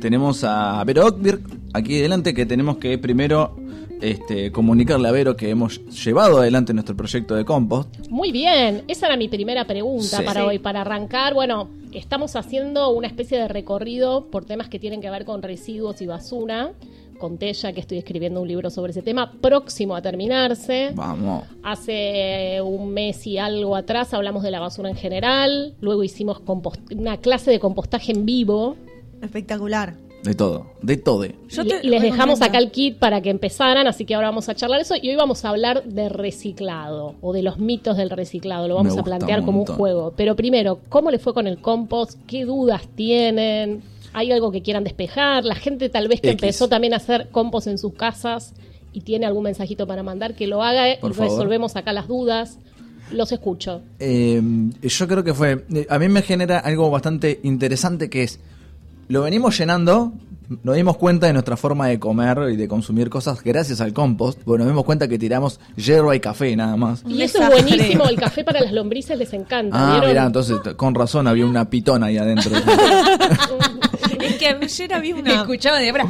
tenemos a Vero Ockbirk aquí delante que tenemos que primero este, comunicarle a Vero que hemos llevado adelante nuestro proyecto de compost. Muy bien, esa era mi primera pregunta Sí. para hoy, para arrancar. Bueno, estamos haciendo una especie de recorrido por temas que tienen que ver con residuos y basura. Conté ya que estoy escribiendo un libro sobre ese tema, próximo a terminarse. Vamos. Hace un mes y algo atrás hablamos de la basura en general, luego hicimos una clase de compostaje en vivo Espectacular. De todo, de todo. Yo y, te- y les dejamos acá el kit para que empezaran, así que ahora vamos a charlar eso y hoy vamos a hablar de reciclado o de los mitos del reciclado, lo vamos a plantear un como un juego. Pero primero, ¿cómo le fue con el compost? ¿Qué dudas tienen? ¿Hay algo que quieran despejar? La gente tal vez que X. empezó también a hacer compost en sus casas y tiene algún mensajito para mandar, que lo haga eh, y favor. resolvemos acá las dudas. Los escucho. Eh, yo creo que fue. eh, A mí me genera algo bastante interesante que es. Lo venimos llenando. Nos dimos cuenta de nuestra forma de comer y de consumir cosas gracias al compost. Bueno, nos dimos cuenta que tiramos hierba y café nada más. Y eso es buenísimo, el café para las lombrices les encanta. Ah, ¿vieron? mirá, entonces con razón había una pitona ahí adentro. Es que ayer había una. Escuchaba de bra.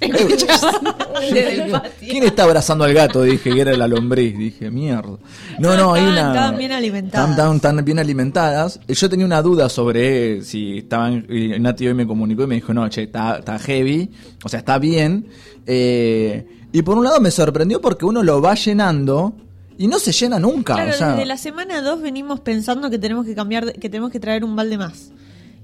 Escuchaba desde el patio. ¿Quién está abrazando al gato? Dije que era la lombriz. Dije, mierda. No, no, hay Estaban- una. estaban bien alimentadas. Estaban, estaban tan bien alimentadas. Yo tenía una duda sobre si estaban. y Nati hoy me comunicó y me dijo, no, che, está, está heavy. O sea, está bien. Eh, y por un lado me sorprendió porque uno lo va llenando y no se llena nunca. Claro, o sea, desde la semana 2 venimos pensando que tenemos que cambiar, que tenemos que traer un balde más.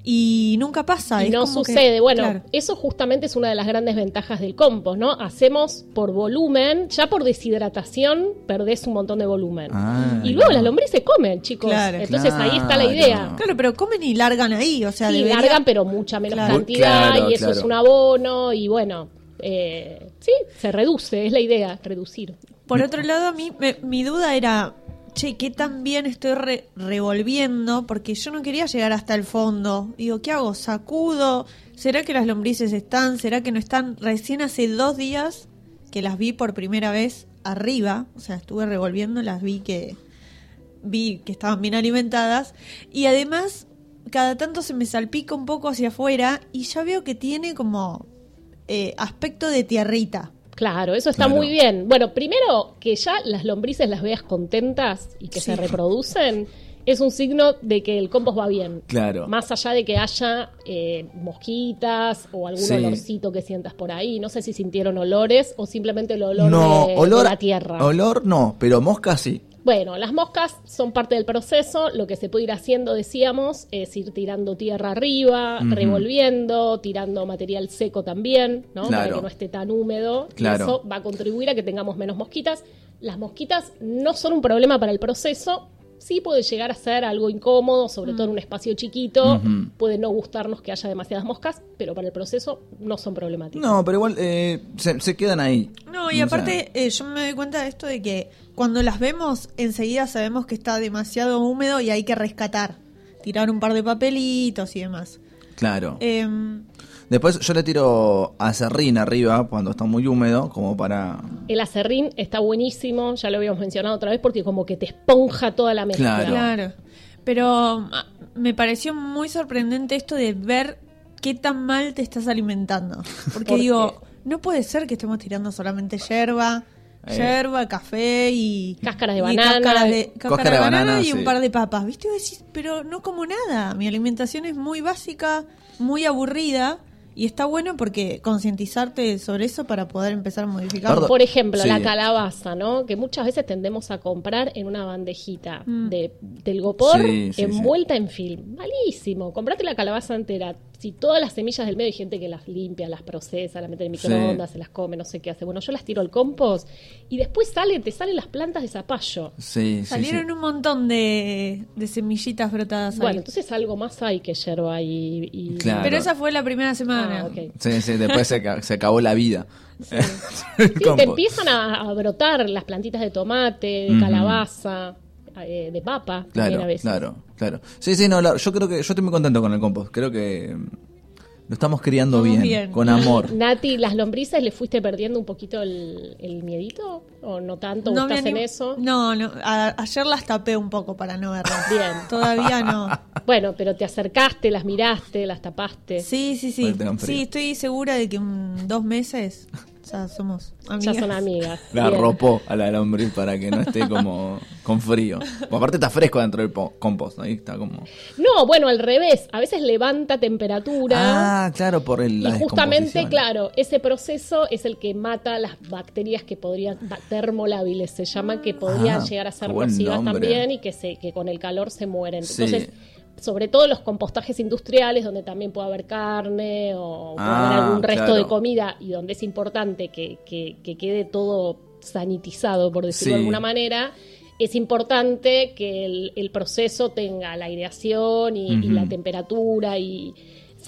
Y nunca pasa. Y es no como que- sucede. bueno, claro. eso justamente es una de las grandes ventajas del compost, ¿no? Hacemos por volumen, ya por deshidratación perdés un montón de volumen. Ah, y luego no. las lombrices comen, chicos. Claro. Entonces ahí está la idea. Claro, pero comen y largan ahí, o sea, Sí, debería- largan, pero mucha menos Claro. cantidad Claro, y eso claro. es un abono y bueno, eh, sí, se reduce, es la idea, reducir. Por otro lado, a mí me- mi duda era, che, ¿qué tan bien estoy re- revolviendo? Porque yo no quería llegar hasta el fondo. Digo, ¿qué hago? ¿Sacudo? ¿Será que las lombrices están? ¿Será que no están? Recién hace dos días que las vi por primera vez arriba, o sea, estuve revolviendo, las vi que vi que estaban bien alimentadas y además cada tanto se me salpica un poco hacia afuera y ya veo que tiene como eh, aspecto de tierrita. Claro, eso está Claro. muy bien. Bueno, primero que ya las lombrices las veas contentas y que Sí. se reproducen, es un signo de que el compost va bien. Claro. Más allá de que haya eh, mosquitas o algún Sí. olorcito que sientas por ahí. No sé si sintieron olores o simplemente el olor no, de, de olor, la tierra. Olor no, pero mosca sí. Bueno, las moscas son parte del proceso. Lo que se puede ir haciendo, decíamos, es ir tirando tierra arriba, revolviendo, tirando material seco también, ¿no? Para Claro. que no esté tan húmedo. Y Claro. eso va a contribuir a que tengamos menos mosquitas. Las mosquitas no son un problema para el proceso. Sí puede llegar a ser algo incómodo, sobre todo en un espacio chiquito. Puede no gustarnos que haya demasiadas moscas, pero para el proceso no son problemáticas. No, pero igual eh, se, se quedan ahí. No, y O sea, aparte eh, yo me doy cuenta de esto de que cuando las vemos enseguida sabemos que está demasiado húmedo y hay que rescatar, tirar un par de papelitos y demás. claro. Em, Después yo le tiro acerrín arriba cuando está muy húmedo, como para... El acerrín está buenísimo, ya lo habíamos mencionado otra vez, porque como que te esponja toda la mezcla. Claro. claro. Pero ah, me pareció muy sorprendente esto de ver qué tan mal te estás alimentando. Porque ¿Por digo, no puede ser que estemos tirando solamente yerba, Eh. yerba, café y Cáscaras de y banana. cáscaras de, cáscara Cáscara de banana, banana, y sí. un par de papas. ¿Viste? Decís, pero no como nada. Mi alimentación es muy básica, muy aburrida. Y está bueno porque concientizarte sobre eso para poder empezar a modificar. Perdón. Por ejemplo, Sí. la calabaza, ¿no? Que muchas veces tendemos a comprar en una bandejita Mm. de, del gopor Sí, sí, envuelta en film. Malísimo. Comprate la calabaza entera. Si todas las semillas del medio hay gente que las limpia, las procesa, las mete en microondas, se las come, no sé qué hace. Bueno, yo las tiro al compost y después sale, te salen las plantas de zapallo. Sí, sí, Salieron sí. un montón de, de semillitas brotadas Bueno, ahí. entonces algo más hay que yerba y... y- Claro. Pero esa fue la primera semana. Ah. Sí, sí, después se, ca- se acabó la vida. El Sí, te empiezan a, a brotar las plantitas de tomate, de calabaza, eh, de papa, también Claro, a veces. claro, claro. Sí, sí, no, la- yo creo que yo estoy muy contento con el compost. Creo que Lo estamos criando bien, bien. con amor. Nati, ¿las lombrices le fuiste perdiendo un poquito el, el miedito? ¿O no tanto? ¿O me estás en eso? No, no. a- ayer las tapé un poco para no verlas. Bien. Todavía no. Bueno, pero te acercaste, las miraste, las tapaste. Sí, sí, sí. Sí, estoy segura de que en dos meses ya somos Ya amigas. son amigas. La Bien. arropó a la lombriz para que no esté como con frío. Pues aparte está fresco dentro del po- compost, ahí está como... No, bueno, al revés. A veces levanta temperatura. Ah, claro, por el, Y justamente, claro, ese proceso es el que mata las bacterias que podrían, termolábiles se llama, que podrían Ah, llegar a ser nocivas nombre. también y que, se, que con el calor se mueren. Sí. Sobre todo los compostajes industriales, donde también puede haber carne o puede Ah, haber algún resto claro. de comida y donde es importante que, que- que quede todo sanitizado, por decirlo de alguna manera, es importante que el, el proceso tenga la aireación y, y la temperatura y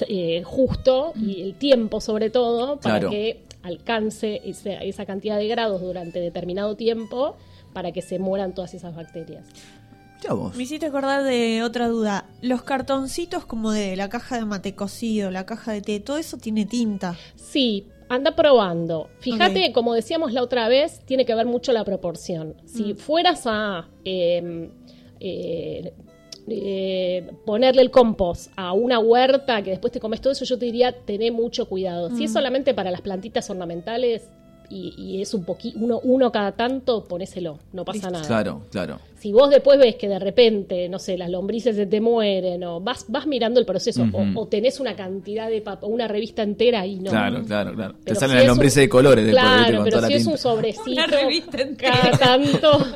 eh, justo y el tiempo sobre todo para Claro. que alcance ese- esa cantidad de grados durante determinado tiempo para que se mueran todas esas bacterias. Ya vos. Me hiciste acordar de otra duda. Los cartoncitos como de la caja de mate cocido, la caja de té, todo eso tiene tinta. Sí, anda probando. Fíjate, como decíamos la otra vez, tiene que ver mucho la proporción. Si fueras a eh, eh, eh, ponerle el compost a una huerta que después te comes todo eso, yo te diría, tené mucho cuidado. Si es solamente para las plantitas ornamentales y, y es un poquito, uno, uno cada tanto, ponéselo, no pasa nada. Claro, claro. Si vos después ves que de repente, no sé, las lombrices se te mueren, o vas, vas mirando el proceso, o- o, tenés una cantidad de pap- una revista entera y no. Claro, claro, claro. Te salen si las es lombrices un- de colores después, Claro, pero si es un sobrecito, Una revista entera. cada tanto,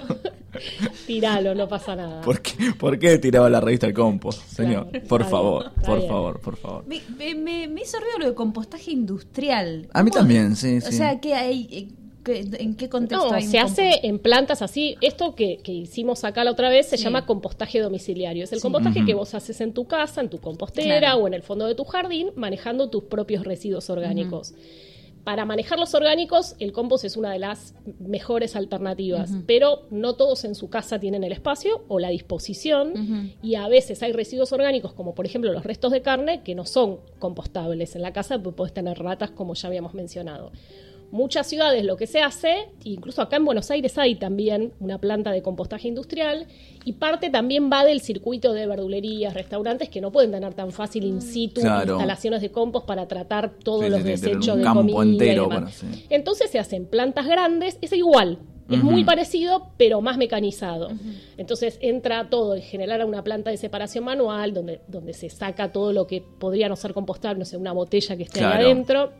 tiralo, no pasa nada. ¿Por qué, ¿Por qué tiraba la revista al compost, señor? Claro, por favor, bien, por bien. favor, por favor. Me, me- me- me hizo ruido lo de compostaje industrial. A mí ¿Cómo- también, sí, O sí. sea, ¿qué hay, eh, ¿en qué contexto No, hay se hace en plantas así. Esto que, que hicimos acá la otra vez se Sí. llama compostaje domiciliario. Es el Sí. compostaje que vos haces en tu casa, en tu compostera Claro. o en el fondo de tu jardín, manejando tus propios residuos orgánicos. Para manejar los orgánicos, el compost es una de las mejores alternativas, pero no todos en su casa tienen el espacio o la disposición y a veces hay residuos orgánicos, como por ejemplo los restos de carne, que no son compostables. En la casa pues, puedes tener ratas, como ya habíamos mencionado. Muchas ciudades lo que se hace, incluso acá en Buenos Aires hay también una planta de compostaje industrial y parte también va del circuito de verdulerías, restaurantes que no pueden tener tan fácil in situ Claro. instalaciones de compost para tratar todos Sí, los sí, desechos un de campo comida y entero, demás. bueno, sí. Entonces se hacen plantas grandes, es igual, es muy parecido, pero más mecanizado. Entonces entra todo en generar a una planta de separación manual, donde, donde se saca todo lo que podría no ser compostable, no sé, una botella que esté ahí Claro. adentro.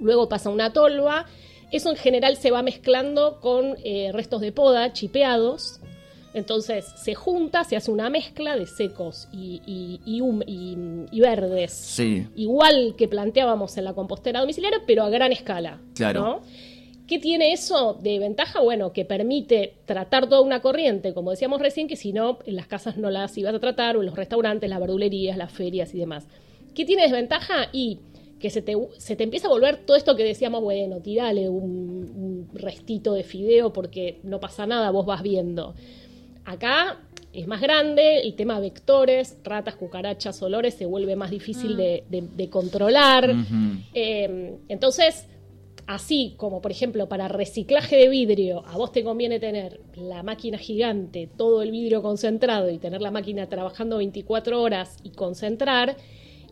Luego pasa una tolva. Eso en general se va mezclando con eh, restos de poda chipeados. Entonces se junta, se hace una mezcla de secos y, y- y hum- y- y verdes. Sí. Igual que planteábamos en la compostera domiciliaria, pero a gran escala. Claro. ¿no? ¿Qué tiene eso de ventaja? Bueno, que permite tratar toda una corriente, como decíamos recién, que si no, en las casas no las ibas a tratar, o en los restaurantes, las verdulerías, las ferias y demás. ¿Qué tiene desventaja? Y que se te, se te empieza a volver todo esto que decíamos, bueno, tirale un, un restito de fideo porque no pasa nada, vos vas viendo. Acá es más grande, el tema vectores, ratas, cucarachas, olores se vuelve más difícil de, de- de controlar. Eh, entonces, así como por ejemplo para reciclaje de vidrio, a vos te conviene tener la máquina gigante, todo el vidrio concentrado y tener la máquina trabajando 24 horas y concentrar,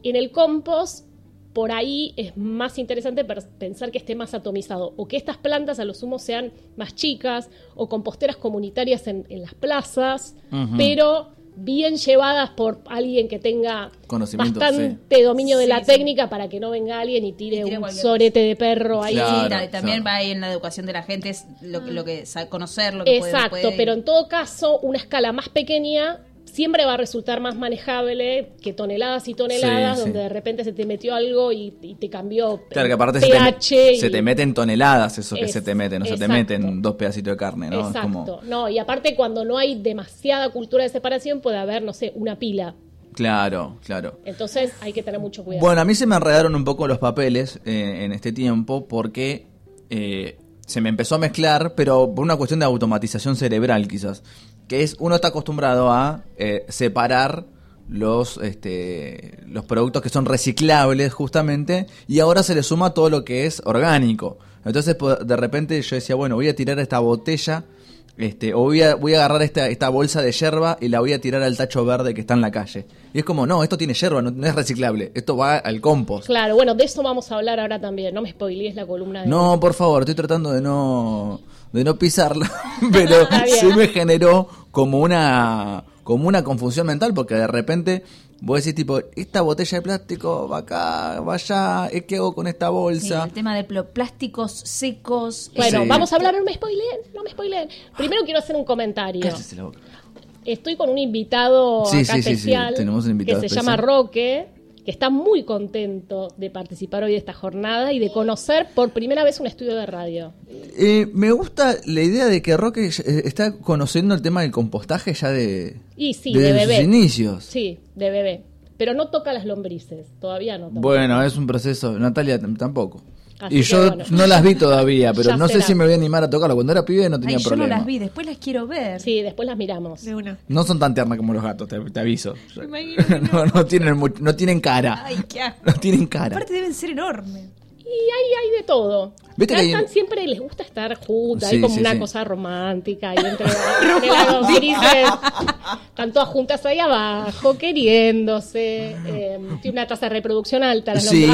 en el compost por ahí es más interesante pensar que esté más atomizado o que estas plantas a lo sumo sean más chicas o composteras comunitarias en, en las plazas, pero bien llevadas por alguien que tenga bastante dominio de Sí, la sí. técnica para que no venga alguien y tire, Y tire un sorete de perro ahí. Claro, también claro. va ahí en la educación de la gente, es lo, que- lo que conocer, lo que puede- Exacto, puede- pero en todo caso, una escala más pequeña siempre va a resultar más manejable que toneladas y toneladas, Sí, sí. donde de repente se te metió algo y, y te cambió Claro, que aparte se te, pH. y- se te meten toneladas eso que Es- se te mete, no se te meten dos pedacitos de carne, ¿no? Exacto. como, No, y aparte cuando no hay demasiada cultura de separación puede haber, no sé, una pila. claro, claro. Entonces hay que tener mucho cuidado. Bueno, a mí se me enredaron un poco los papeles eh, en este tiempo porque eh, se me empezó a mezclar, pero por una cuestión de automatización cerebral quizás, que es uno está acostumbrado a eh, separar los este, los productos que son reciclables justamente y ahora se le suma todo lo que es orgánico. Entonces de repente yo decía, bueno, voy a tirar esta botella este, o voy a, voy a agarrar esta, esta bolsa de yerba y la voy a tirar al tacho verde que está en la calle. Y es como, no, esto tiene yerba, no, no es reciclable, esto va al compost. Claro, bueno, de eso vamos a hablar ahora también. No me spoilees la columna de. No, por favor, estoy tratando de no de no pisarla, pero sí me generó como una como una confusión mental porque de repente vos decís tipo, esta botella de plástico va acá, va allá, ¿eh, ¿qué hago con esta Sí, bolsa? el tema de plásticos secos. Bueno, Sí. vamos a hablar, no me spoileen, no me spoileen. Primero quiero hacer un comentario. Cállese la boca. Estoy con un invitado Sí, acá sí, sí, sí, especial tenemos un invitado que se llama Roque, que está muy contento de participar hoy de esta jornada y de conocer por primera vez un estudio de radio. Eh, me gusta la idea de que Roque eh, está conociendo el tema del compostaje ya de, Y sí, desde de sus inicios. Sí, de bebé. Pero no toca las lombrices, todavía no. toca. Bueno, es un proceso. Natalia tampoco. Así y yo bueno. no las vi todavía, pero Ya no sé si me voy a animar a tocarlo. Cuando era pibe no tenía Ay, yo problema. no las vi, después las quiero ver. Sí, después las miramos. De una. No son tan tiernas como los gatos, te, te aviso. Me imagino que no, no tienen no tienen cara. Ay, qué asco. No tienen cara. Aparte deben ser enormes. Y hay, hay de todo. Viste que hay siempre, les gusta estar juntas, Sí, hay como sí, una sí. cosa romántica y entre, entre las lombrices están todas juntas ahí abajo, queriéndose. eh, tiene una tasa de reproducción alta. Las Sí,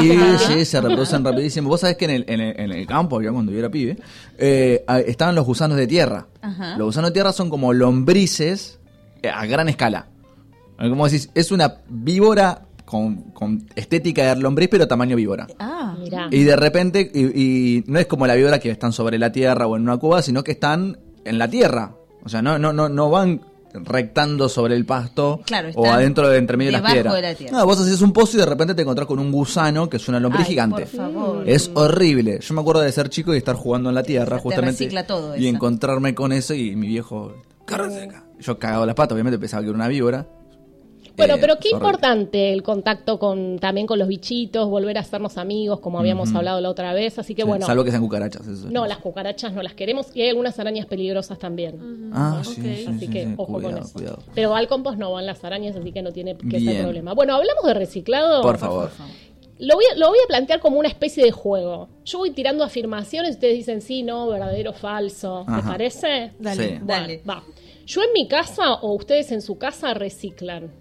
sí, se reproducen rapidísimo. Vos sabés que en el, en el, en el campo, cuando yo era pibe, eh, estaban los gusanos de tierra. Ajá. Los gusanos de tierra son como lombrices eh, a gran escala. Como decís, es una víbora con, con estética de lombriz, pero tamaño víbora. Ah, Mirá. Y de repente, y, y no es como la víbora que están sobre la tierra o en una cueva, sino que están en la tierra. O sea, no, no, no, no van rectando sobre el pasto Claro, o adentro de entre medio de las debajo piedras. de la tierra. No, vos haces un pozo y de repente te encontrás con un gusano que es una lombriz Ay, gigante. por favor. Es horrible. Yo me acuerdo de ser chico y estar jugando en la tierra Te justamente todo y eso. encontrarme con eso y mi viejo. Yo cagado las patas, obviamente pensaba que era una víbora. Bueno, Eh, pero qué horrible. importante el contacto con también con los bichitos, volver a hacernos amigos, como habíamos hablado la otra vez. Así que Sí, bueno, Salvo que sean cucarachas. eso. no, las cucarachas no las queremos y hay algunas arañas peligrosas también. Ah, sí, sí, Así sí, que sí, ojo cuidado, con eso. cuidado. Pero al compost no van las arañas, así que no tiene que Bien. ser problema. Bueno, hablamos de reciclado. Por favor. Lo voy, a, lo voy a plantear como una especie de juego. Yo voy tirando afirmaciones y ustedes dicen sí, no, verdadero, falso. ¿Te Ajá. parece? Dale. Sí. Bueno, Dale. va. Yo en mi casa o ustedes en su casa reciclan.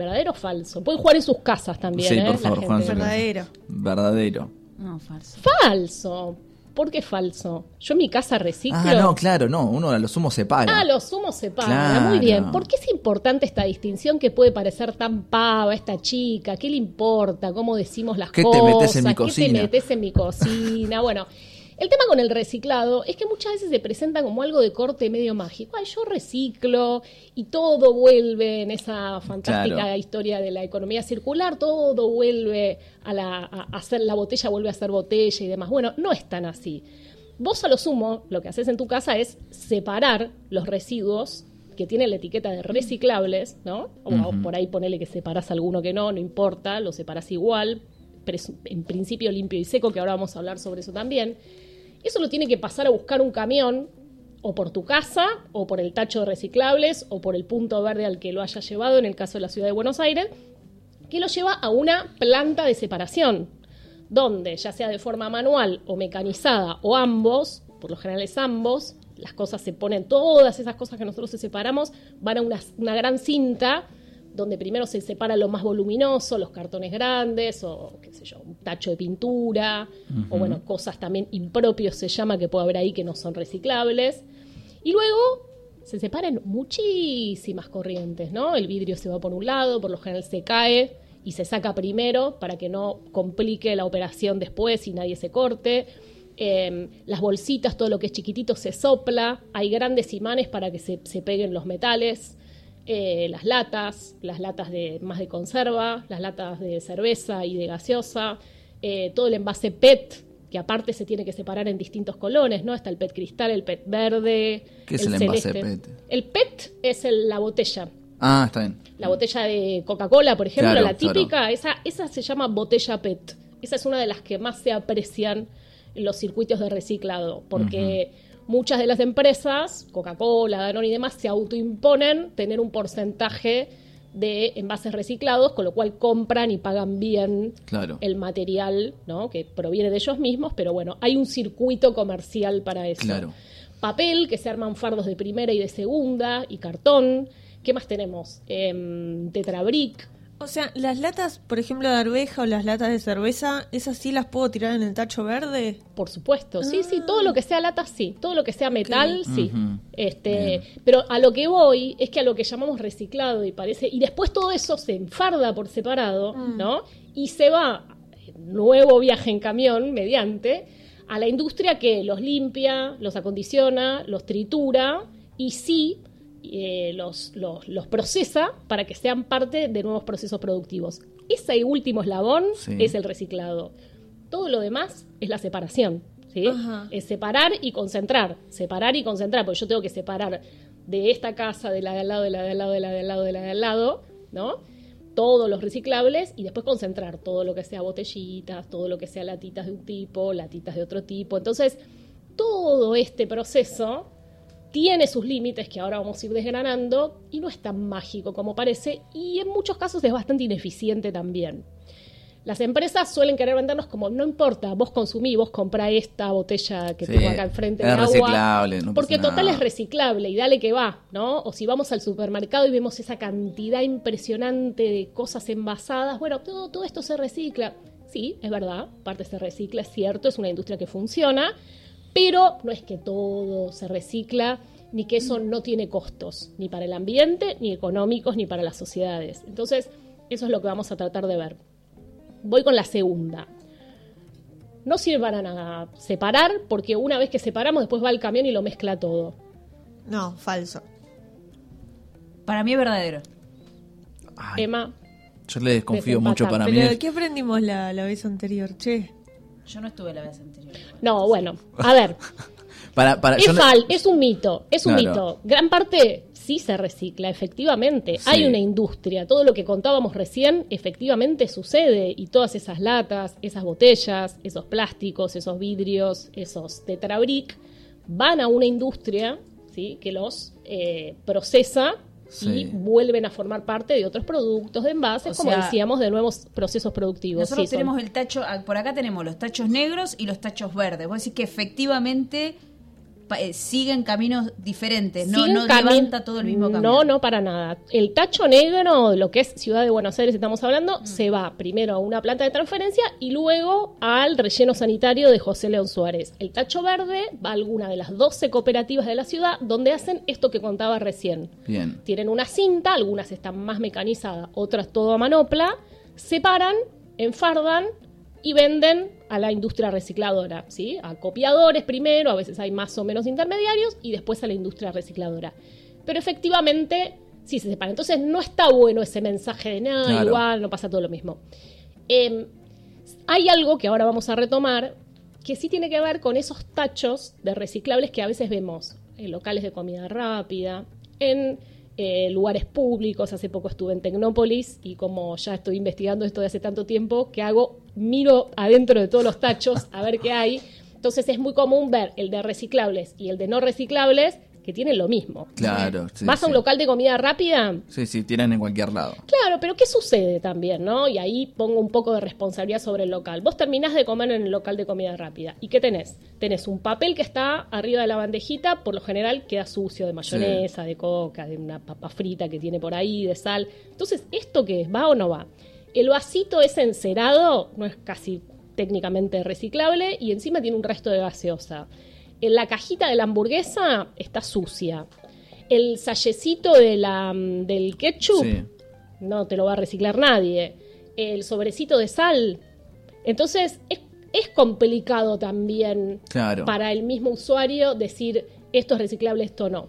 ¿Verdadero o falso? Pueden jugar en sus casas también. Sí, ¿eh? por La favor, juegan. Verdadero. Verdadero. No, falso. Falso. ¿Por qué falso? Yo en mi casa reciclo. Ah, no, claro, no. Uno a lo sumo separa. Ah, los humos se pagan. Claro. Muy bien. ¿Por qué es importante esta distinción que puede parecer tan pava esta chica? ¿Qué le importa? ¿Cómo decimos las ¿Qué te cosas? metes en mi ¿Qué te cocina? metes en mi cocina? bueno, el tema con el reciclado es que muchas veces se presenta como algo de corte medio mágico. Ay, yo reciclo y todo vuelve en esa fantástica Claro. historia de la economía circular, todo vuelve a, la, a hacer la botella, vuelve a ser botella y demás. Bueno, no es tan así. Vos a lo sumo, lo que haces en tu casa es separar los residuos que tienen la etiqueta de reciclables, ¿no? O por ahí ponele que separás alguno que no, no importa, lo separás igual, en principio limpio y seco, que ahora vamos a hablar sobre eso también. Eso lo tiene que pasar a buscar un camión, o por tu casa, o por el tacho de reciclables, o por el punto verde al que lo haya llevado, en el caso de la ciudad de Buenos Aires, que lo lleva a una planta de separación, donde ya sea de forma manual o mecanizada o ambos, por lo general es ambos, las cosas se ponen, todas esas cosas que nosotros separamos van a una gran cinta donde primero se separa lo más voluminoso, los cartones grandes o qué sé yo, un tacho de pintura o bueno, cosas también impropios se llama que puede haber ahí que no son reciclables. Y luego se separan muchísimas corrientes, ¿no? El vidrio se va por un lado, por lo general se cae y se saca primero para que no complique la operación después y nadie se corte. Eh, las bolsitas, todo lo que es chiquitito se sopla. Hay grandes imanes para que se, se peguen los metales. Eh, las latas, las latas de más de conserva, las latas de cerveza y de gaseosa, eh, todo el envase PET, que aparte se tiene que separar en distintos colores, ¿no? Está el PET cristal, el PET verde. ¿Qué es el envase celeste. PET? El PET es el- la botella. Ah, está bien. La botella de Coca-Cola, por ejemplo, Claro, la típica, esa, esa se llama botella PET. Esa es una de las que más se aprecian en los circuitos de reciclado, porque muchas de las empresas, Coca-Cola, Danone y demás, se autoimponen tener un porcentaje de envases reciclados, con lo cual compran y pagan bien Claro. el material ¿no? que proviene de ellos mismos, pero bueno, hay un circuito comercial para eso. Claro. Papel, que se arman fardos de primera y de segunda, y cartón. ¿Qué más tenemos? Em, tetrabric. O sea, las latas, por ejemplo, de arveja o las latas de cerveza, ¿esas sí las puedo tirar en el tacho verde? Por supuesto, sí, sí, todo lo que sea lata, sí, todo lo que sea metal, sí. Este, pero a lo que voy es que a lo que llamamos reciclado y parece y después todo eso se enfarda por separado, ¿no? Y se va nuevo viaje en camión mediante a la industria que los limpia, los acondiciona, los tritura y sí eh, los, los, los procesa para que sean parte de nuevos procesos productivos. Ese último eslabón Sí. es el reciclado. Todo lo demás es la separación. ¿sí? Es separar y concentrar. Separar y concentrar, porque yo tengo que separar de esta casa, de la de al lado, de la de al lado, de la de al lado, de la de al lado, ¿no? Todos los reciclables y después concentrar todo lo que sea botellitas, todo lo que sea latitas de un tipo, latitas de otro tipo. Entonces, todo este proceso tiene sus límites que ahora vamos a ir desgranando y no es tan mágico como parece y en muchos casos es bastante ineficiente también. Las empresas suelen querer vendernos como, no importa, vos consumí, vos comprá esta botella que Sí, tengo acá enfrente de agua. reciclable, no porque total nada. es reciclable y dale que va, ¿no? O si vamos al supermercado y vemos esa cantidad impresionante de cosas envasadas, bueno, todo, todo esto se recicla. Sí, es verdad, parte se recicla, es cierto, es una industria que funciona, pero no es que todo se recicla ni que eso no tiene costos, ni para el ambiente, ni económicos, ni para las sociedades. Entonces, eso es lo que vamos a tratar de ver. Voy con la segunda. No sirve para nada separar, porque una vez que separamos, después va el camión y lo mezcla todo. No, falso. Para mí es verdadero. Ay, Emma, yo le desconfío mucho para mí. Pero, es- ¿qué aprendimos la, la vez anterior? Che. Yo no estuve la vez anterior. no, bueno, a ver, Para, para, es yo no- fal, es un mito, es un mito. Gran parte sí se recicla, efectivamente. Sí. Hay una industria, todo lo que contábamos recién efectivamente sucede y todas esas latas, esas botellas, esos plásticos, esos vidrios, esos tetrabric van a una industria, ¿sí? que los eh, procesa y vuelven a formar parte de otros productos de envases, O como sea, decíamos, de nuevos procesos productivos. Nosotros Sí, son- tenemos el tacho, ah, por acá tenemos los tachos negros y los tachos verdes. Vos decís que efectivamente eh, siguen caminos diferentes, no, Sin no cami- levanta todo el mismo camino. No, no, para nada. El tacho negro, lo que es Ciudad de Buenos Aires, estamos Mm. hablando, se va primero a una planta de transferencia y luego al relleno sanitario de José León Suárez. El tacho verde va a alguna de las 12 cooperativas de la ciudad donde hacen esto que contaba recién. Bien. Tienen una cinta, algunas están más mecanizadas, otras todo a manopla, separan, enfardan y venden a la industria recicladora, ¿sí? A copiadores primero, a veces hay más o menos intermediarios y después a la industria recicladora. Pero efectivamente sí se separan. Entonces no está bueno ese mensaje de nada, Claro. igual, no pasa todo lo mismo. Em, hay algo que ahora vamos a retomar que sí tiene que ver con esos tachos de reciclables que a veces vemos en locales de comida rápida, en eh, lugares públicos. Hace poco estuve en Tecnópolis y como ya estoy investigando esto de hace tanto tiempo, que hago? Miro adentro de todos los tachos a ver qué hay. Entonces es muy común ver el de reciclables y el de no reciclables que tienen lo mismo. Claro. sí, Vas a un local de comida rápida, Sí, sí, tiran en cualquier lado. Claro, pero ¿qué sucede también, no? Y ahí pongo un poco de responsabilidad sobre el local. Vos terminás de comer en el local de comida rápida. ¿Y qué tenés? Tenés un papel que está arriba de la bandejita, por lo general queda sucio de mayonesa, de coca, de una papa frita que tiene por ahí, de sal. Entonces, ¿esto qué es? ¿Va o no va? El vasito es encerado, no es casi técnicamente reciclable y encima tiene un resto de gaseosa. En la cajita de la hamburguesa está sucia. El sallecito de la, mm, del ketchup Sí. no te lo va a reciclar nadie. El sobrecito de sal. Entonces, es, es complicado también Claro. para el mismo usuario decir esto es reciclable, esto no.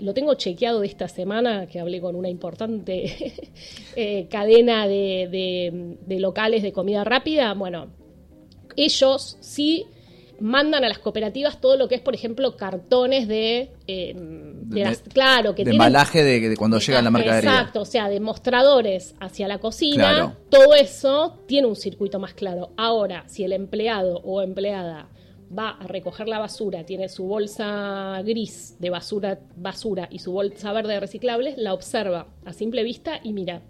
Lo tengo chequeado de esta semana, que hablé con una importante eh, cadena de, de- de locales de comida rápida. Bueno, ellos sí mandan a las cooperativas todo lo que es, por ejemplo, cartones de... eh, de De- las- claro, que de tienen- embalaje de, de cuando llega la mercadería. Exacto, o sea, de mostradores hacia la cocina, Claro. todo eso tiene un circuito más claro. Ahora, si el empleado o empleada va a recoger la basura, tiene su bolsa gris de basura, basura y su bolsa verde de reciclables, la observa a simple vista y mira,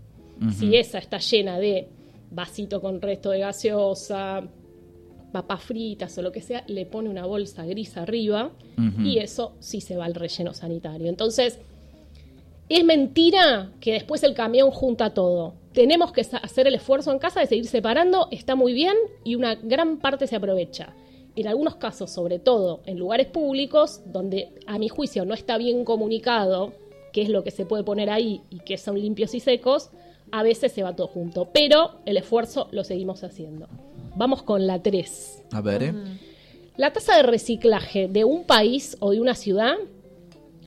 si esa está llena de vasito con resto de gaseosa, papas fritas o lo que sea, le pone una bolsa gris arriba y eso sí se va al relleno sanitario. Entonces, es mentira que después el camión junta todo. Tenemos que hacer el esfuerzo en casa de seguir separando, está muy bien y una gran parte se aprovecha. En algunos casos, sobre todo en lugares públicos, donde a mi juicio no está bien comunicado qué es lo que se puede poner ahí y qué son limpios y secos, a veces se va todo junto. Pero el esfuerzo lo seguimos haciendo. Vamos con la 3. A ver, ¿eh? La tasa de reciclaje de un país o de una ciudad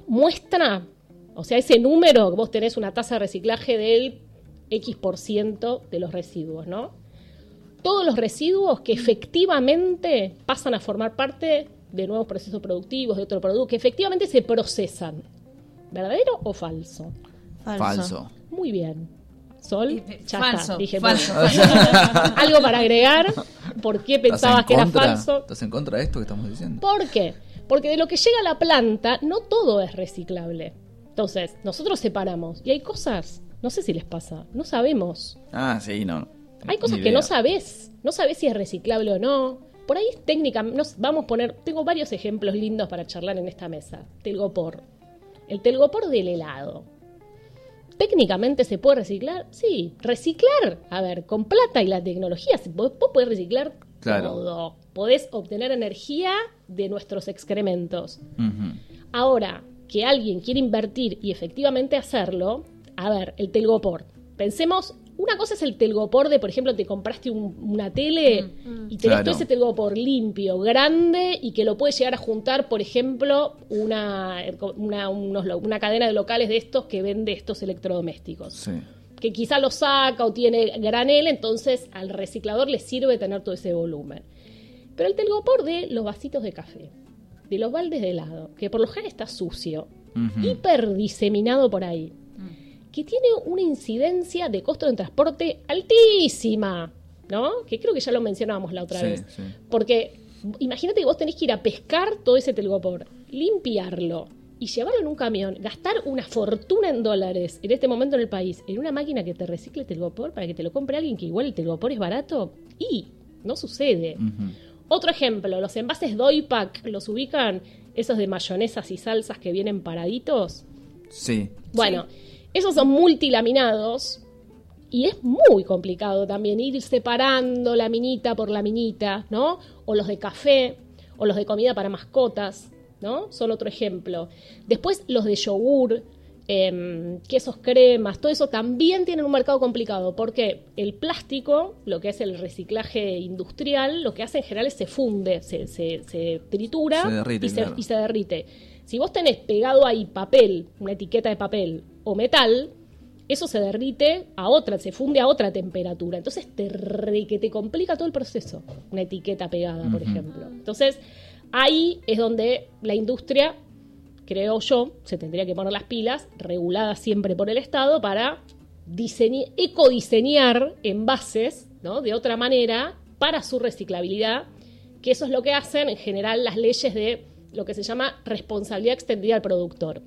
muestra, o sea, ese número, vos tenés una tasa de reciclaje del X por ciento de los residuos, ¿no? Todos los residuos que efectivamente pasan a formar parte de nuevos procesos productivos, de otro producto, que efectivamente se procesan. ¿Verdadero o falso? Falso. Muy bien. Sol, ya falso, está, dije falso. Algo para agregar, ¿por qué ¿Estás pensabas en que era falso? ¿Estás en contra de esto que estamos diciendo? ¿Por qué? Porque de lo que llega a la planta, no todo es reciclable. Entonces, nosotros separamos. Y hay cosas, no sé si les pasa, no sabemos. Ah, sí, no. Hay cosas que no sabes. No sabes si es reciclable o no. Por ahí es técnica. Nos vamos a poner. Tengo varios ejemplos lindos para charlar en esta mesa. Telgopor. El telgopor del helado. ¿Técnicamente se puede reciclar? Sí. Reciclar, a ver, con plata y la tecnología, vos, podés reciclar Claro. todo. Podés obtener energía de nuestros excrementos. Ahora, que alguien quiere invertir y efectivamente hacerlo, a ver, el telgopor. Pensemos, una cosa es el telgopor de, por ejemplo, te compraste un- una tele y tenés Claro. todo ese telgopor limpio, grande y que lo puedes llegar a juntar, por ejemplo, una, una, unos lo- una cadena de locales de estos que vende estos electrodomésticos Sí. que quizá lo saca o tiene granel, entonces al reciclador le sirve tener todo ese volumen. Pero el telgopor de los vasitos de café, de los baldes de helado, que por lo general está sucio, hiper diseminado por ahí, que tiene una incidencia de costo de transporte altísima, ¿no? Que creo que ya lo mencionábamos la otra Sí, vez. sí. Porque imagínate que vos tenés que ir a pescar todo ese telgopor, limpiarlo y llevarlo en un camión, gastar una fortuna en dólares en este momento en el país, en una máquina que te recicle telgopor para que te lo compre alguien que igual el telgopor es barato. Y no sucede. Otro ejemplo, los envases Doipac, ¿los ubican? Esos de mayonesas y salsas que vienen paraditos. Sí. Bueno, esos son multilaminados y es muy complicado también ir separando la minita por la minita, ¿no? O los de café, o los de comida para mascotas, ¿no? Son otro ejemplo. Después los de yogur, em, quesos cremas, todo eso también tienen un mercado complicado porque el plástico, lo que es el reciclaje industrial, lo que hace en general es se funde, se, se- se tritura Se derrite, y, claro. y se derrite. Si vos tenés pegado ahí papel, una etiqueta de papel o metal, eso se derrite a otra, se funde a otra temperatura. Entonces te, re- que te complica todo el proceso, una etiqueta pegada, por ejemplo. Entonces ahí es donde la industria, creo yo, se tendría que poner las pilas, regulada siempre por el Estado, para ecodiseñar envases ¿no? de otra manera para su reciclabilidad, que eso es lo que hacen en general las leyes de lo que se llama responsabilidad extendida al productor.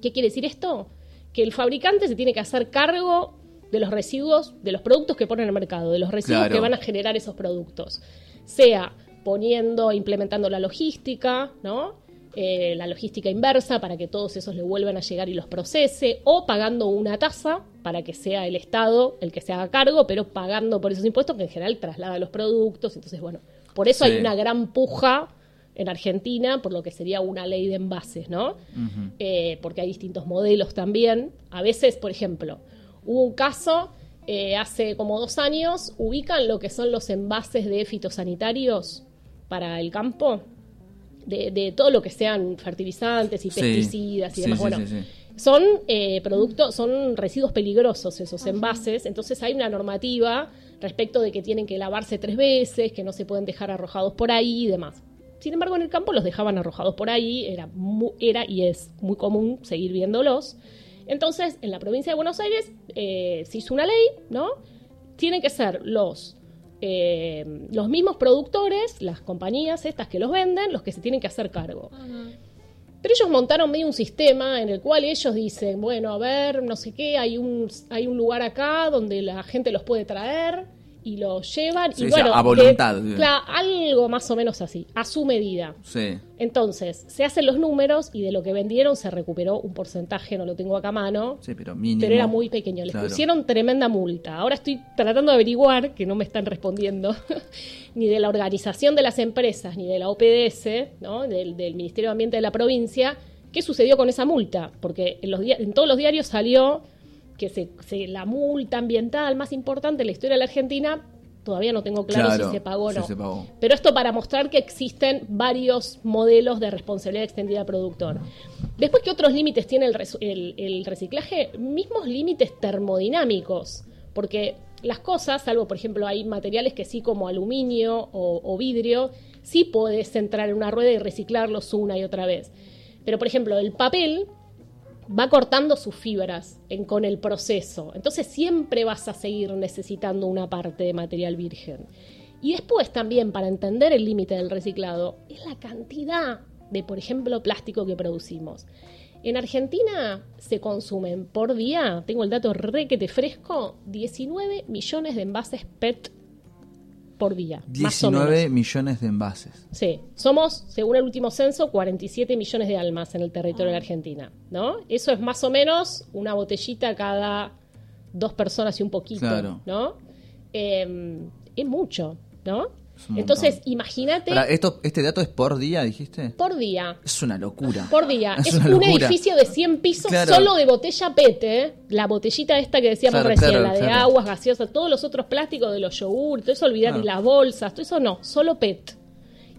¿Qué quiere decir esto? Que el fabricante se tiene que hacer cargo de los residuos, de los productos que pone en el mercado, de los residuos Claro. que van a generar esos productos. Sea poniendo, implementando la logística, ¿no? Eh, la logística inversa para que todos esos le vuelvan a llegar y los procese, o pagando una tasa para que sea el Estado el que se haga cargo, pero pagando por esos impuestos que en general traslada los productos. Entonces, bueno, por eso Sí. hay una gran puja en Argentina por lo que sería una ley de envases, ¿no? Eh, porque hay distintos modelos también. A veces, por ejemplo, hubo un caso eh, hace como dos años, ubican lo que son los envases de fitosanitarios para el campo, de, de todo lo que sean fertilizantes y Sí. pesticidas y Sí, demás. sí, bueno, sí, sí. son eh, productos, son residuos peligrosos esos envases, entonces hay una normativa respecto de que tienen que lavarse tres veces, que no se pueden dejar arrojados por ahí y demás. Sin embargo, en el campo los dejaban arrojados por ahí, era, era y es muy común seguir viéndolos. Entonces, en la provincia de Buenos Aires eh, se hizo una ley, ¿no? Tienen que ser los eh, los mismos productores, las compañías estas que los venden, los que se tienen que hacer cargo. Pero ellos montaron medio un sistema en el cual ellos dicen, bueno, a ver, no sé qué, hay un, hay un lugar acá donde la gente los puede traer y los llevan. Sí, y bueno, a voluntad. claro, algo más o menos así, a su medida. Sí. Entonces, se hacen los números y de lo que vendieron se recuperó un porcentaje, no lo tengo acá a mano, Sí, pero mínimo. pero era muy pequeño. Les Claro. pusieron tremenda multa. Ahora estoy tratando de averiguar, que no me están respondiendo, ni de la organización de las empresas, ni de la OPDS, ¿no? del, del Ministerio de Ambiente de la provincia, qué sucedió con esa multa. Porque en, los dia- en todos los diarios salió que se, se- la multa ambiental más importante en la historia de la Argentina, todavía no tengo claro, Claro, si se pagó o si no. se pagó. Pero esto para mostrar que existen varios modelos de responsabilidad extendida al productor. Después, ¿qué otros límites tiene el, res- el- el reciclaje? Mismos límites termodinámicos. Porque las cosas, salvo por ejemplo hay materiales que sí como aluminio o, o vidrio, sí puedes entrar en una rueda y reciclarlos una y otra vez. Pero por ejemplo el papel va cortando sus fibras en- con el proceso. Entonces siempre vas a seguir necesitando una parte de material virgen. Y después también, para entender el límite del reciclado, es la cantidad de, por ejemplo, plástico que producimos. En Argentina se consumen por día, tengo el dato requete fresco, 19 millones de envases PET por día. más o menos. 19 millones de envases. Sí, somos, según el último censo, 47 millones de almas en el territorio de la Argentina, ¿no? Eso es más o menos una botellita cada dos personas y un poquito, Claro. ¿no? Eh, es mucho, ¿no? Es Entonces, imagínate ¿Este dato es por día, dijiste? por día. Es una locura. Por día. Es, una un locura. edificio de 100 pisos Claro. solo de botella PET, ¿eh? La botellita esta que decíamos Claro, recién, claro, la de aguas gaseosas, todos los otros plásticos de los yogur, todo eso y las bolsas, todo eso no, solo PET.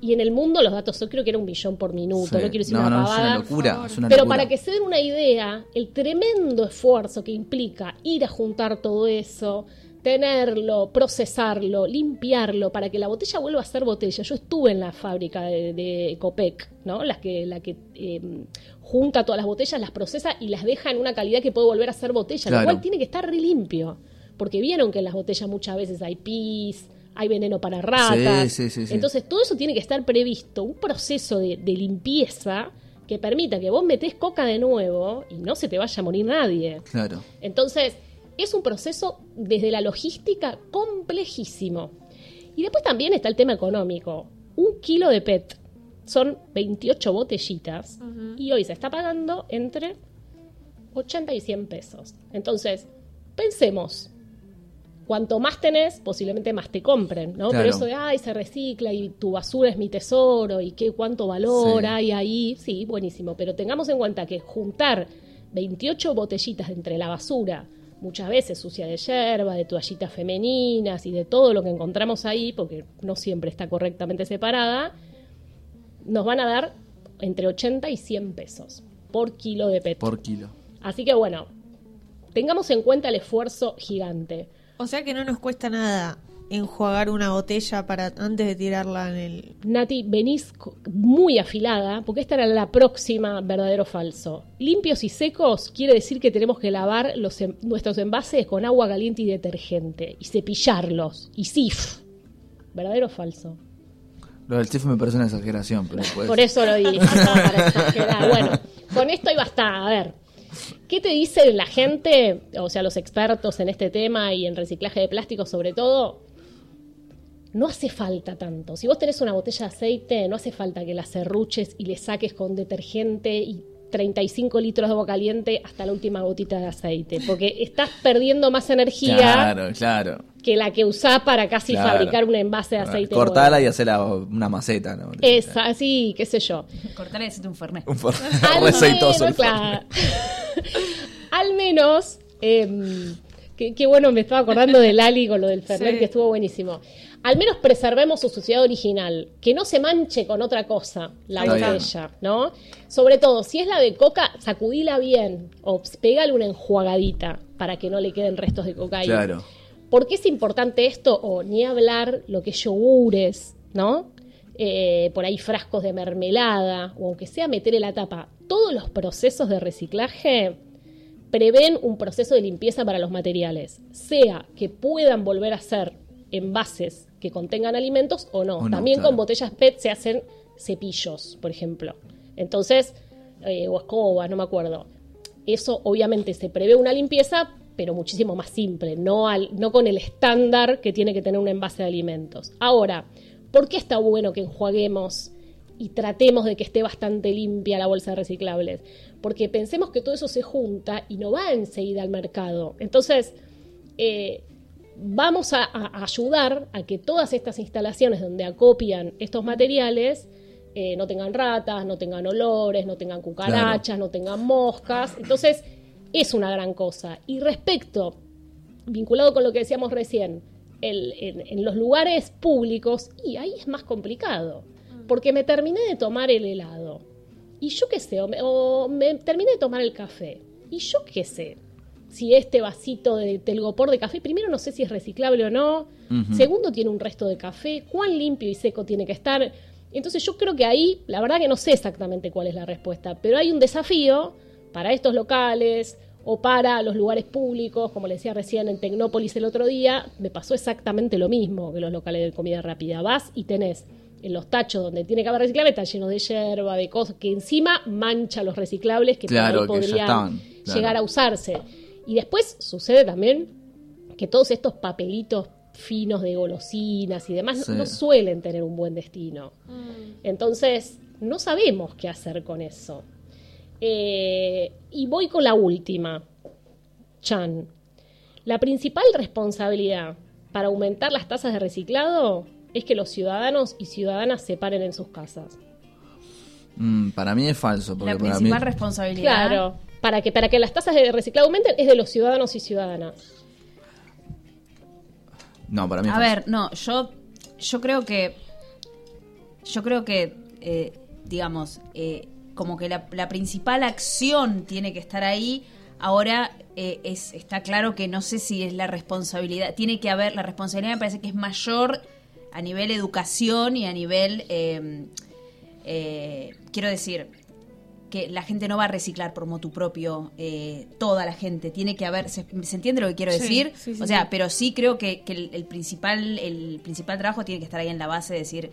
Y en el mundo los datos, yo creo que era un millón por minuto, Sí. no quiero decir no, una no, es pavada. una locura. Es una Pero locura. para que se den una idea, el tremendo esfuerzo que implica ir a juntar todo eso, tenerlo, procesarlo, limpiarlo, para que la botella vuelva a ser botella. Yo estuve en la fábrica de, de Copec, ¿no? La que, la que eh, junta todas las botellas, las procesa y las deja en una calidad que puede volver a ser botella, Claro. lo cual tiene que estar re limpio. Porque vieron que en las botellas muchas veces hay pis, hay veneno para ratas. sí, sí, sí. Entonces todo eso tiene que estar previsto, un proceso de, de limpieza que permita que vos metés coca de nuevo y no se te vaya a morir nadie. Claro. Entonces, es un proceso desde la logística complejísimo. Y después también está el tema económico. Un kilo de PET son 28 botellitas y hoy se está pagando entre 80 y 100 pesos. Entonces, pensemos, cuanto más tenés, posiblemente más te compren, ¿no? Claro. Pero eso de, ay, se recicla y tu basura es mi tesoro y qué cuánto valor Sí. hay ahí, sí, buenísimo. Pero tengamos en cuenta que juntar 28 botellitas entre la basura, muchas veces sucia de yerba, de toallitas femeninas y de todo lo que encontramos ahí, porque no siempre está correctamente separada, nos van a dar entre 80 y 100 pesos por kilo de PET. Por kilo. Así que bueno, tengamos en cuenta el esfuerzo gigante. O sea que no nos cuesta nada enjuagar una botella para antes de tirarla en el... Nati, venís muy afilada, porque esta era la próxima verdadero o falso. Limpios y secos quiere decir que tenemos que lavar los nuestros envases con agua caliente y detergente, y cepillarlos, y sif. ¿Verdadero o falso? Lo del chef me parece una exageración, pero después... Por eso lo dije, para exagerar. Bueno, con esto ahí basta. A ver, ¿qué te dice la gente, o sea, los expertos en este tema y en reciclaje de plástico sobre todo? No hace falta tanto. Si vos tenés una botella de aceite, no hace falta que la serruches y le saques con detergente y 35 litros de agua caliente hasta la última gotita de aceite, porque estás perdiendo más energía Claro, claro. que la que usás para casi Claro. fabricar un envase de aceite. Cortala y hacerla una maceta, ¿no? Es así, qué sé yo. Cortar y hacerte un fernet. Un for- Al Receitoso el menos, claro. Al menos, em, qué, qué bueno, me estaba acordando del Ali con lo del Fernet, Sí. que estuvo buenísimo. Al menos preservemos su suciedad original, que no se manche con otra cosa la Está bien. botella, ¿no? Sobre todo, si es la de coca, sacudila bien o pégale una enjuagadita para que no le queden restos de coca ahí. Claro. ¿Por qué es importante esto? O ni hablar lo que es yogures, ¿no? Eh, por ahí frascos de mermelada, o aunque sea meterle la tapa. Todos los procesos de reciclaje prevén un proceso de limpieza para los materiales, sea que puedan volver a ser envases que contengan alimentos o no. O no, También claro. con botellas PET se hacen cepillos, por ejemplo. Entonces, eh, o escobas, no me acuerdo. Eso obviamente se prevé una limpieza, pero muchísimo más simple, no, al, no con el estándar que tiene que tener un envase de alimentos. Ahora, ¿por qué está bueno que enjuaguemos y tratemos de que esté bastante limpia la bolsa de reciclables? Porque pensemos que todo eso se junta y no va enseguida al mercado. Entonces, eh, vamos a, a ayudar a que todas estas instalaciones donde acopian estos materiales eh, no tengan ratas, no tengan olores, no tengan cucarachas, no tengan moscas. Entonces, es una gran cosa. Y respecto, vinculado con lo que decíamos recién, el- en, en los lugares públicos, y ahí es más complicado, porque me terminé de tomar el helado. Y yo qué sé, o me, o me terminé de tomar el café. Y yo qué sé, si este vasito de telgopor de café, primero no sé si es reciclable o no, segundo tiene un resto de café, cuán limpio y seco tiene que estar. Entonces yo creo que ahí, la verdad que no sé exactamente cuál es la respuesta, pero hay un desafío para estos locales o para los lugares públicos, como le decía recién en Tecnópolis el otro día, me pasó exactamente lo mismo que los locales de comida rápida. Vas y tenés en los tachos donde tiene que haber reciclable, está lleno de hierba, de cosas que encima mancha los reciclables que por ahí Claro, que podrían estaban, claro. llegar a usarse. Y después sucede también que todos estos papelitos finos de golosinas y demás no- Sí. no suelen tener un buen destino. Entonces, no sabemos qué hacer con eso. Eh, y voy con la última. Chan. La principal responsabilidad para aumentar las tasas de reciclado es que los ciudadanos y ciudadanas se paren en sus casas. Mm, para mí es falso. Porque La para principal mí, responsabilidad. Claro, para que, para que las tasas de reciclado aumenten es de los ciudadanos y ciudadanas. No, para mí es A falso. ver, no, yo, yo creo que, yo creo que, eh, digamos, eh, como que la, la principal acción tiene que estar ahí. Ahora eh, es, está claro que no sé si es la responsabilidad, tiene que haber, la responsabilidad me parece que es mayor a nivel educación y a nivel, eh, eh, quiero decir, que la gente no va a reciclar por motu propio eh, toda la gente tiene que haber se, ¿se entiende lo que quiero Sí, decir sí, sí, o sea sí. pero sí creo que, que el, el principal el principal trabajo tiene que estar ahí en la base de decir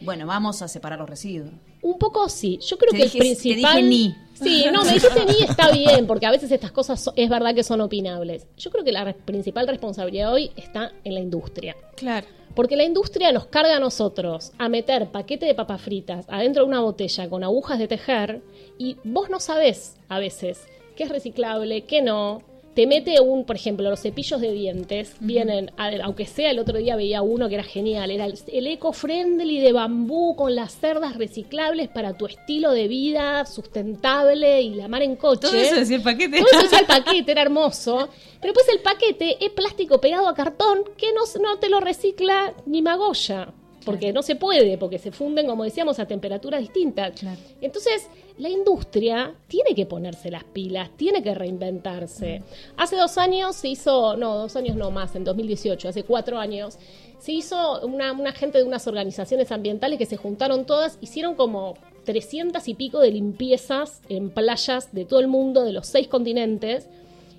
bueno vamos a separar los residuos Un poco sí. Yo creo Te que dije- el te principal. dije ni. Sí, no, me dijiste ni está bien, porque a veces estas cosas so- es verdad que son opinables. Yo creo que la re- principal responsabilidad hoy está en la industria. Claro. Porque la industria nos carga a nosotros a meter paquete de papas fritas adentro de una botella con agujas de tejer y vos no sabés a veces qué es reciclable, qué no. Te mete un, por ejemplo, los cepillos de dientes vienen, aunque sea el otro día veía uno que era genial, era el, el eco-friendly de bambú con las cerdas reciclables para tu estilo de vida sustentable y la mar en coche. todo eso decía el paquete Todo eso decía el paquete, era hermoso. Pero después el paquete es plástico pegado a cartón que no, no te lo recicla ni Magoya. Porque no se puede, porque se funden, como decíamos, a temperaturas distintas. Claro. Entonces, la industria tiene que ponerse las pilas, tiene que reinventarse. Hace dos años se hizo, no, dos años no más, en 2018, hace cuatro años, se hizo una, una gente de unas organizaciones ambientales que se juntaron todas, hicieron como 300 y pico de limpiezas en playas de todo el mundo, de los seis continentes,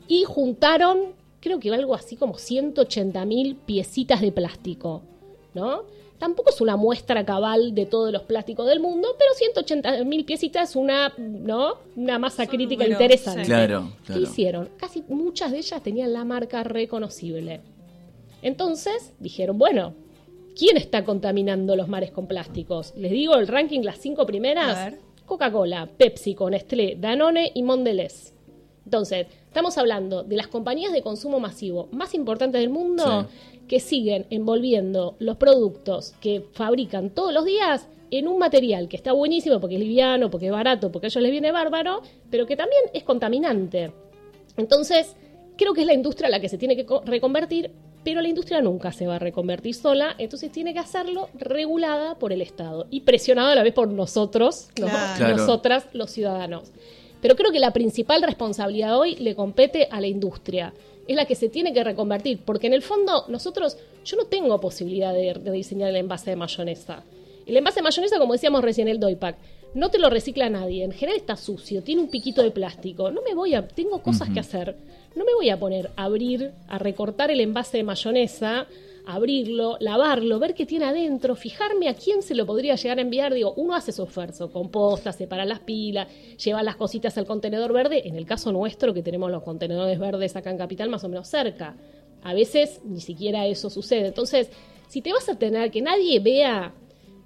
y juntaron, creo que algo así como 180 mil piecitas de plástico, ¿no? Tampoco es una muestra cabal de todos los plásticos del mundo, pero 180 mil piecitas es una, ¿no? Una masa crítica interesante. sí. Claro, ¿Qué hicieron? Casi muchas de ellas tenían la marca reconocible. Entonces dijeron, bueno, ¿quién está contaminando los mares con plásticos? Les digo el ranking, las cinco A primeras. ver. Coca-Cola, Pepsi, Nestlé, Danone y Mondelez. Entonces, estamos hablando de las compañías de consumo masivo más importantes del mundo que siguen envolviendo los productos que fabrican todos los días en un material que está buenísimo porque es liviano, porque es barato, porque a ellos les viene bárbaro, pero que también es contaminante. Entonces, creo que es la industria la que se tiene que co- reconvertir, pero la industria nunca se va a reconvertir sola, entonces tiene que hacerlo regulada por el Estado y presionada a la vez por nosotros, ¿no? Claro. Claro. nosotras, los ciudadanos. Pero creo que la principal responsabilidad hoy le compete a la industria. Es la que se tiene que reconvertir, porque en el fondo nosotros, yo no tengo posibilidad de, de diseñar el envase de mayonesa. El envase de mayonesa, como decíamos recién, el Doypack, no te lo recicla nadie. En general está sucio, tiene un piquito de plástico. No me voy a, tengo cosas que hacer. No me voy a poner a abrir, a recortar el envase de mayonesa, abrirlo, lavarlo, ver qué tiene adentro, fijarme a quién se lo podría llegar a enviar. Digo, uno hace su esfuerzo, composta, separa las pilas, lleva las cositas al contenedor verde. En el caso nuestro, que tenemos los contenedores verdes acá en Capital más o menos cerca. A veces ni siquiera eso sucede. Entonces, si te vas a tener que nadie vea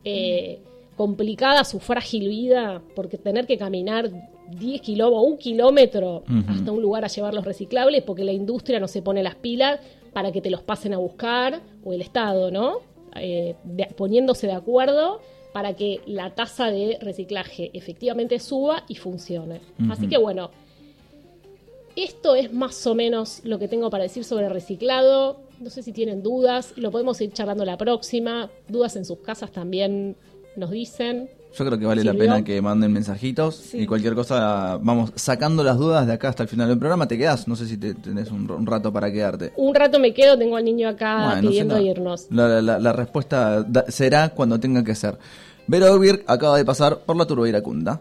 eh, complicada su frágil vida, porque tener que caminar 10 kilómetros o un kilómetro hasta un lugar a llevar los reciclables, porque la industria no se pone las pilas para que te los pasen a buscar, o el Estado, ¿no? Eh, de- poniéndose de acuerdo para que la tasa de reciclaje efectivamente suba y funcione. Así que bueno, esto es más o menos lo que tengo para decir sobre reciclado. No sé si tienen dudas, lo podemos ir charlando la próxima. Dudas en sus casas también nos dicen. Yo creo que vale la pena que manden mensajitos y cualquier cosa vamos sacando las dudas de acá hasta el final del programa. Te quedas, no sé si te, tenés un, un rato para quedarte. Un rato me quedo, tengo al niño acá Bueno, pidiendo irnos. La, la- la respuesta da- será cuando tenga que ser. Vero Birk acaba de pasar por la turba iracunda.